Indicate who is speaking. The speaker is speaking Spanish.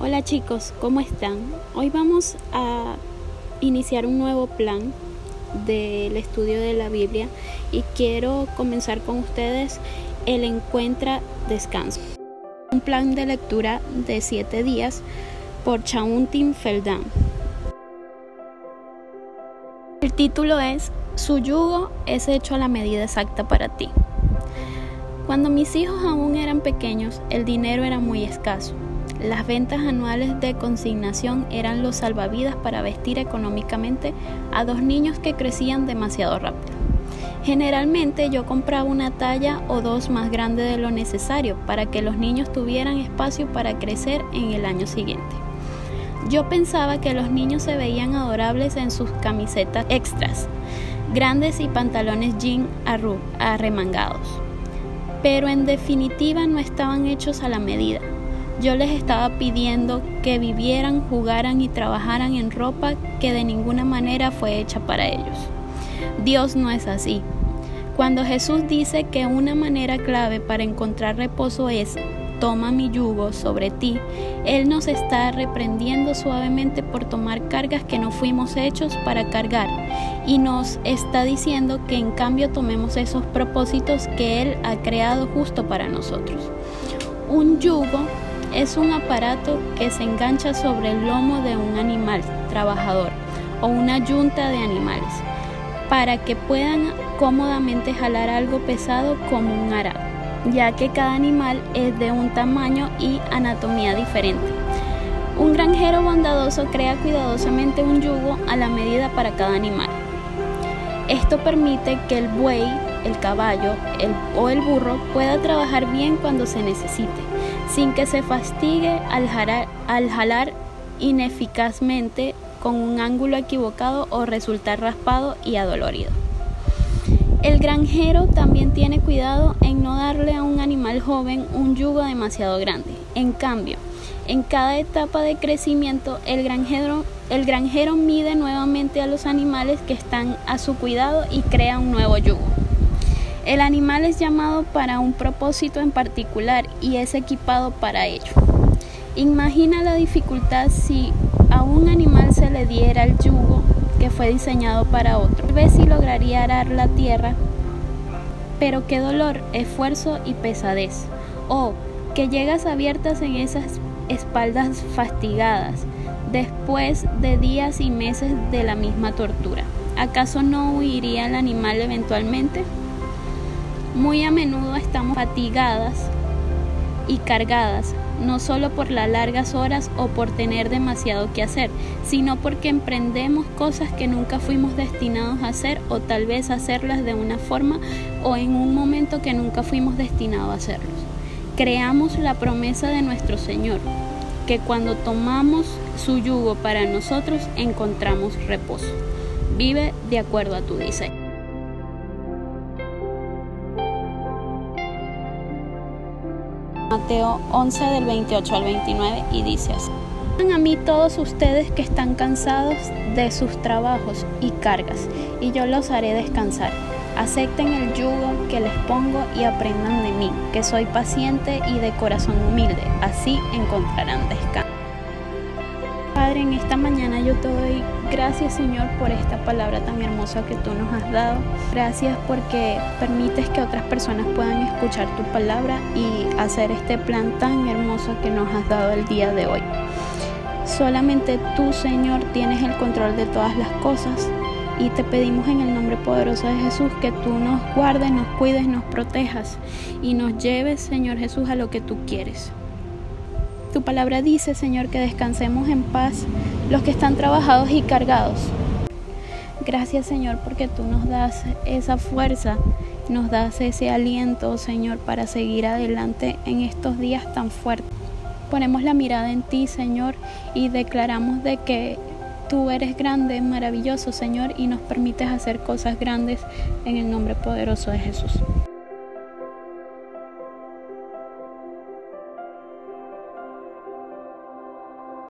Speaker 1: Hola chicos, ¿cómo están? Hoy vamos a iniciar un nuevo plan del estudio de la Biblia y quiero comenzar con ustedes el Encuentra Descanso. Un plan de lectura de 7 días por Chauntin Feldam. Título es Su yugo es hecho a la medida exacta para ti. Cuando mis hijos aún eran pequeños, el dinero era muy escaso las ventas anuales de consignación eran los salvavidas para vestir económicamente a dos niños que crecían demasiado rápido. Generalmente yo compraba una talla o dos más grande de lo necesario para que los niños tuvieran espacio para crecer en el año siguiente. Yo pensaba que los niños se veían adorables en sus camisetas extras, grandes y pantalones jean arremangados, pero en definitiva no estaban hechos a la medida yo les estaba pidiendo que vivieran, jugaran y trabajaran en ropa que de ninguna manera fue hecha para ellos. Dios no es así. Cuando Jesús dice que una manera clave para encontrar reposo es toma mi yugo sobre ti, Él nos está reprendiendo suavemente por tomar cargas que no fuimos hechos para cargar y nos está diciendo que en cambio tomemos esos propósitos que Él ha creado justo para nosotros. Un yugo es un aparato que se engancha sobre el lomo de un animal trabajador o una yunta de animales para que puedan cómodamente jalar algo pesado como un arado, ya que cada animal es de un tamaño y anatomía diferente. Un granjero bondadoso crea cuidadosamente un yugo a la medida para cada animal. Esto permite que el buey, el caballo o el burro pueda trabajar bien cuando se necesite sin que se fastigue al al jalar ineficazmente con un ángulo equivocado o resultar raspado y adolorido. El granjero también tiene cuidado en no darle a un animal joven un yugo demasiado grande. En cambio, en cada etapa de crecimiento, el granjero, mide nuevamente a los animales que están a su cuidado y crea un nuevo yugo. El animal es llamado para un propósito en particular y es equipado para ello. Imagina la dificultad si a un animal se le diera el yugo que fue diseñado para otro. Tal vez si lograría arar la tierra, pero qué dolor, esfuerzo y pesadez. O que llegas abiertas en esas espaldas fastigadas después de días y meses de la misma tortura. ¿Acaso no huiría el animal eventualmente? Muy a menudo estamos fatigadas y cargadas, no solo por las largas horas o por tener demasiado que hacer, sino porque emprendemos cosas que nunca fuimos destinados a hacer o tal vez hacerlas de una forma o en un momento que nunca fuimos destinados a hacerlos. Creamos la promesa de nuestro Señor, que cuando tomamos su yugo para nosotros encontramos reposo. Vive de acuerdo a tu diseño. Mateo 11 del 28 al 29 y dice así. a mí todos ustedes que están cansados de sus trabajos y cargas, y yo los haré descansar. Acepten el yugo que les pongo y aprendan de mí, que soy paciente y de corazón humilde, así encontrarán descanso. Padre, en esta mañana yo te doy gracias Señor por esta palabra tan hermosa que tú nos has dado. Gracias porque permites que otras personas puedan escuchar tu palabra y hacer este plan tan hermoso que nos has dado el día de hoy. Solamente tú Señor tienes el control de todas las cosas y te pedimos en el nombre poderoso de Jesús que tú nos guardes, nos cuides, nos protejas y nos lleves Señor Jesús a lo que tú quieres. Tu palabra dice, Señor, que descansemos en paz los que están trabajados y cargados. Gracias, Señor, porque tú nos das esa fuerza, nos das ese aliento, Señor, para seguir adelante en estos días tan fuertes. Ponemos la mirada en ti, Señor, y declaramos de que tú eres grande, maravilloso, Señor, y nos permites hacer cosas grandes en el nombre poderoso de Jesús.